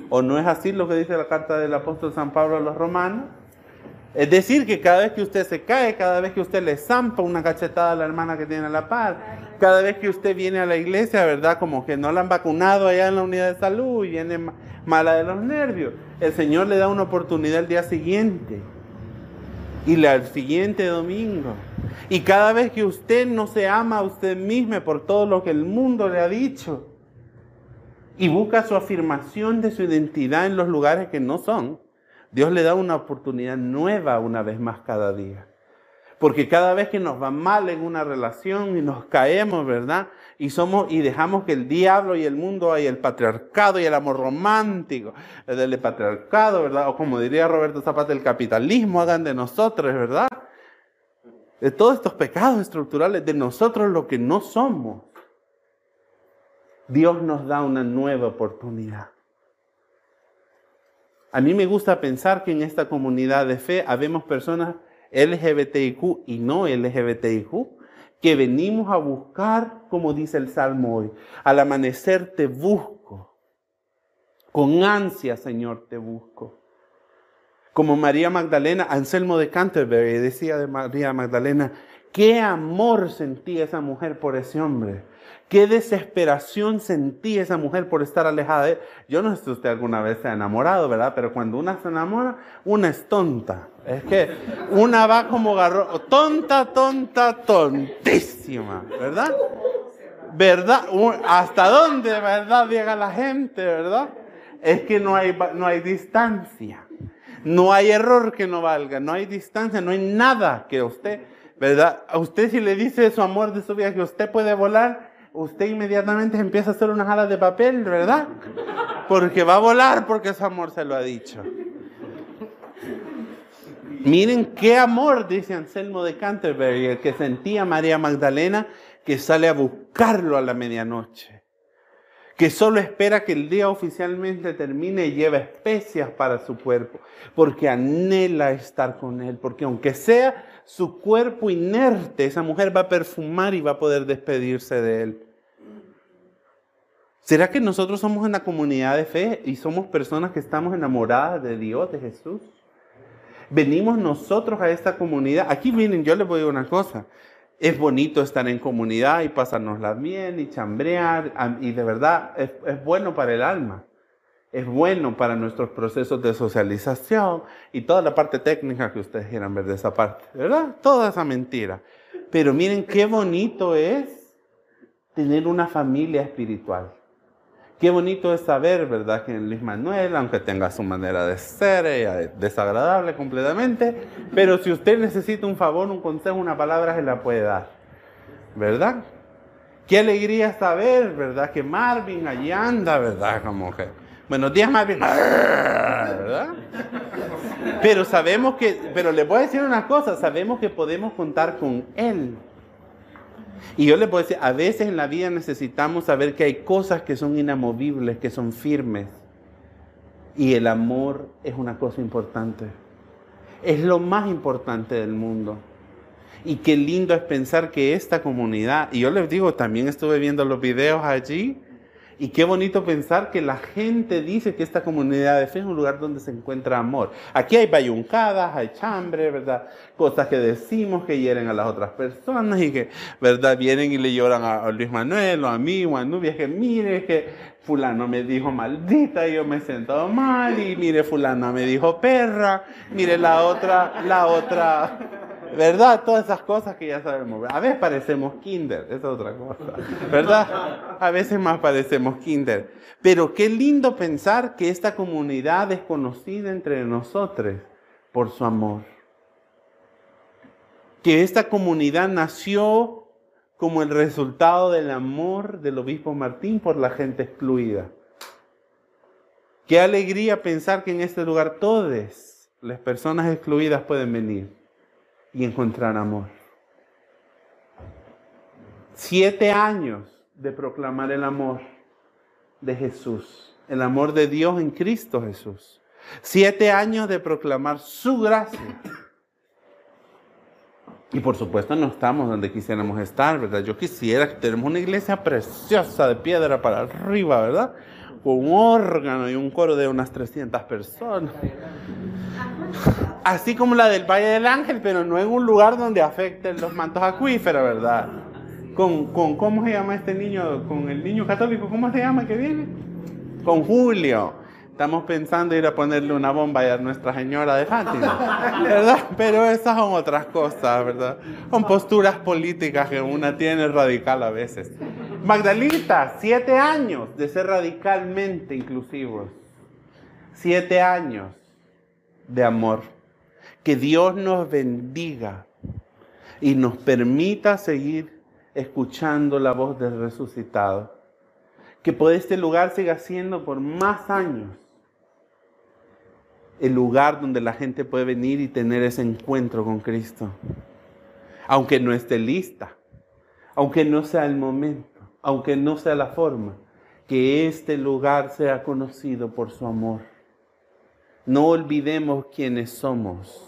¿O no es así lo que dice la carta del apóstol San Pablo a los romanos? Es decir, que cada vez que usted se cae, cada vez que usted le zampa una cachetada a la hermana que tiene a la par, cada vez que usted viene a la iglesia, ¿verdad? Como que no la han vacunado allá en la unidad de salud y viene mala de los nervios, el Señor le da una oportunidad el día siguiente y al siguiente domingo. Y cada vez que usted no se ama a usted mismo por todo lo que el mundo le ha dicho y busca su afirmación de su identidad en los lugares que no son, Dios le da una oportunidad nueva una vez más cada día. Porque cada vez que nos va mal en una relación y nos caemos, ¿verdad? Y somos y dejamos que el diablo y el mundo y el patriarcado y el amor romántico del patriarcado, ¿verdad? O como diría Roberto Zapata, el capitalismo hagan de nosotros, ¿verdad? De todos estos pecados estructurales, de nosotros lo que no somos. Dios nos da una nueva oportunidad. A mí me gusta pensar que en esta comunidad de fe habemos personas LGBTIQ y no LGBTIQ, que venimos a buscar, como dice el Salmo hoy, al amanecer te busco, con ansia, Señor, te busco. Como María Magdalena, Anselmo de Canterbury decía de María Magdalena, qué amor sentía esa mujer por ese hombre. Qué desesperación sentía esa mujer por estar alejada de él. Yo no sé si usted alguna vez se ha enamorado, ¿verdad? Pero cuando una se enamora, una es tonta. Es que una va como garro, tonta, tonta, tontísima, ¿verdad? ¿Verdad? ¿Hasta dónde, verdad, llega la gente, verdad? Es que no hay, no hay distancia. No hay error que no valga, no hay distancia, no hay nada que usted, ¿verdad? A usted si le dice su amor de su vida que usted puede volar, usted inmediatamente empieza a hacer unas alas de papel, ¿verdad? Porque va a volar porque su amor se lo ha dicho. Miren qué amor, dice Anselmo de Canterbury, el que sentía María Magdalena, que sale a buscarlo a la medianoche, que solo espera que el día oficialmente termine y lleva especias para su cuerpo, porque anhela estar con él, porque aunque sea su cuerpo inerte, esa mujer va a perfumar y va a poder despedirse de él. ¿Será que nosotros somos una comunidad de fe y somos personas que estamos enamoradas de Dios, de Jesús? Venimos nosotros a esta comunidad. Aquí miren, yo les voy a decir una cosa. Es bonito estar en comunidad y pasárnosla bien y chambrear. Y de verdad es, es bueno para el alma. Es bueno para nuestros procesos de socialización y toda la parte técnica que ustedes quieran ver de esa parte. ¿Verdad? Toda esa mentira. Pero miren qué bonito es tener una familia espiritual. Qué bonito es saber, ¿verdad?, que Luis Manuel, aunque tenga su manera de ser, ella desagradable completamente, pero si usted necesita un favor, un consejo, una palabra, se la puede dar, ¿verdad? Qué alegría saber, ¿verdad?, que Marvin allí anda, ¿verdad?, como que... Buenos días, Marvin. ¿verdad? Pero sabemos que, pero le voy a decir una cosa, sabemos que podemos contar con Él. Y yo le puedo decir, a veces en la vida necesitamos saber que hay cosas que son inamovibles, que son firmes. Y el amor es una cosa importante. Es lo más importante del mundo. Y qué lindo es pensar que esta comunidad, y yo les digo, también estuve viendo los videos allí, y qué bonito pensar que la gente dice que esta comunidad de fe es un lugar donde se encuentra amor. Aquí hay bayuncadas, hay chambre, ¿verdad? Cosas que decimos que hieren a las otras personas y que, ¿verdad? Vienen y le lloran a Luis Manuel o a mí o a Nubia, que mire que fulano me dijo maldita y yo me siento mal y mire fulana me dijo perra, mire la otra, la otra ¿Verdad? Todas esas cosas que ya sabemos. A veces parecemos kinder, esa es otra cosa. ¿Verdad? A veces más parecemos kinder. Pero qué lindo pensar que esta comunidad es conocida entre nosotros por su amor. Que esta comunidad nació como el resultado del amor del obispo Martín por la gente excluida. Qué alegría pensar que en este lugar todas las personas excluidas pueden venir y encontrar amor. Siete años de proclamar el amor de Jesús, el amor de Dios en Cristo Jesús. Siete años de proclamar su gracia. Y por supuesto no estamos donde quisiéramos estar, ¿verdad? Yo quisiera que tenemos una iglesia preciosa de piedra para arriba, ¿verdad? Con un órgano y un coro de unas 300 personas así como la del Valle del Ángel, pero no en un lugar donde afecten los mantos acuíferos, ¿verdad? Con, con, ¿cómo se llama este niño? Con el niño católico, ¿cómo se llama que viene? Con Julio. Estamos pensando ir a ponerle una bomba a Nuestra Señora de Fátima, ¿verdad? Pero esas son otras cosas, ¿verdad? Son posturas políticas que una tiene radical a veces. Magdalita, siete años de ser radicalmente inclusivos. Siete años de amor. Que Dios nos bendiga y nos permita seguir escuchando la voz del resucitado. Que por este lugar siga siendo por más años el lugar donde la gente puede venir y tener ese encuentro con Cristo. Aunque no esté lista, aunque no sea el momento, aunque no sea la forma, que este lugar sea conocido por su amor. No olvidemos quiénes somos.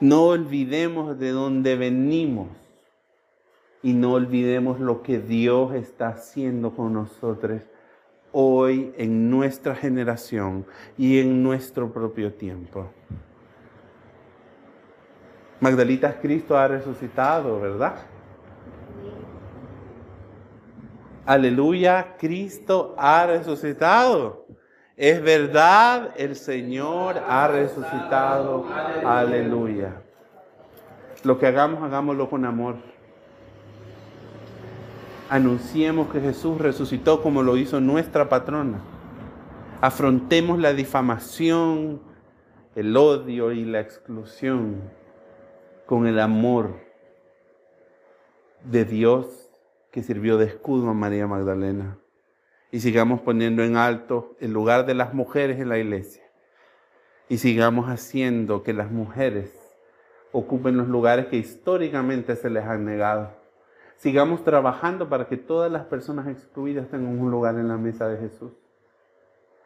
No olvidemos de dónde venimos. Y no olvidemos lo que Dios está haciendo con nosotros hoy en nuestra generación y en nuestro propio tiempo. Magdalita, Cristo ha resucitado, ¿verdad? Aleluya, Cristo ha resucitado. Es verdad, el Señor ha resucitado. Aleluya. Lo que hagamos, hagámoslo con amor. Anunciemos que Jesús resucitó como lo hizo nuestra patrona. Afrontemos la difamación, el odio y la exclusión con el amor de Dios que sirvió de escudo a María Magdalena. Y sigamos poniendo en alto el lugar de las mujeres en la iglesia. Y sigamos haciendo que las mujeres ocupen los lugares que históricamente se les han negado sigamos trabajando para que todas las personas excluidas tengan un lugar en la mesa de Jesús.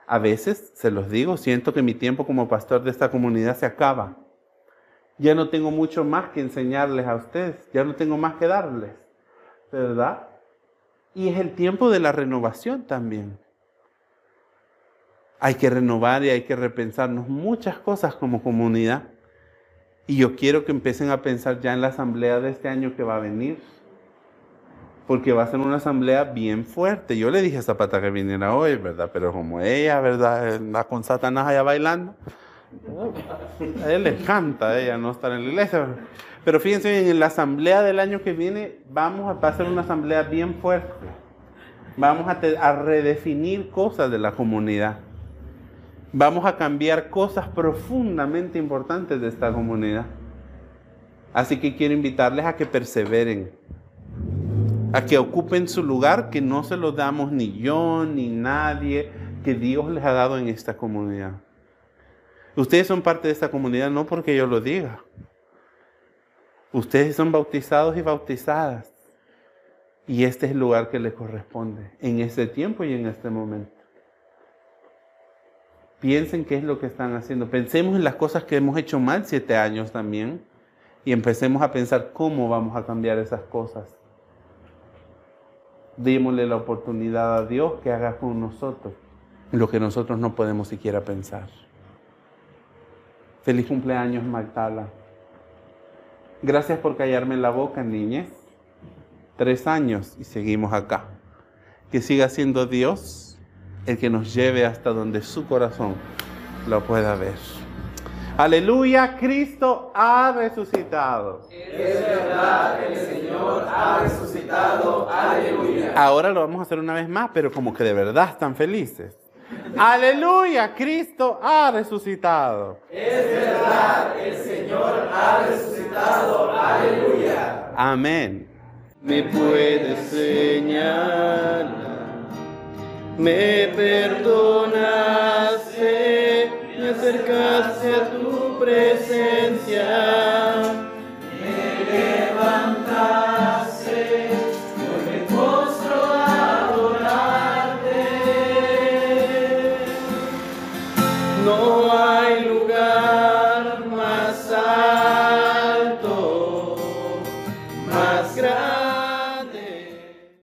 A veces, se los digo, siento que mi tiempo como pastor de esta comunidad se acaba. Ya no tengo mucho más que enseñarles a ustedes, ya no tengo más que darles, ¿verdad? Y es el tiempo de la renovación también. Hay que renovar y hay que repensarnos muchas cosas como comunidad. Y yo quiero que empiecen a pensar ya en la asamblea de este año que va a venir porque va a ser una asamblea bien fuerte. Yo le dije a Zapata que viniera hoy, ¿verdad? Pero como ella, ¿verdad? Anda con Satanás allá bailando. A él le encanta ella no estar en la iglesia. Pero fíjense, en la asamblea del año que viene vamos a pasar una asamblea bien fuerte. Vamos a, a redefinir cosas de la comunidad. Vamos a cambiar cosas profundamente importantes de esta comunidad. Así que quiero invitarles a que perseveren a que ocupen su lugar que no se lo damos ni yo ni nadie que Dios les ha dado en esta comunidad. Ustedes son parte de esta comunidad no porque yo lo diga. Ustedes son bautizados y bautizadas. Y este es el lugar que les corresponde en este tiempo y en este momento. Piensen qué es lo que están haciendo. Pensemos en las cosas que hemos hecho mal siete años también. Y empecemos a pensar cómo vamos a cambiar esas cosas démosle la oportunidad a Dios que haga con nosotros lo que nosotros no podemos siquiera pensar. Feliz cumpleaños, Magdala. Gracias por callarme la boca, niñez. Tres años y seguimos acá. Que siga siendo Dios el que nos lleve hasta donde su corazón lo pueda ver. Aleluya, Cristo ha resucitado. Es verdad, el Señor ha resucitado. Aleluya. Ahora lo vamos a hacer una vez más, pero como que de verdad están felices. Aleluya, Cristo ha resucitado. Es verdad, el Señor ha resucitado. Aleluya. Amén. Me puedes señalar, me perdonaste, me acercaste a tu presencia.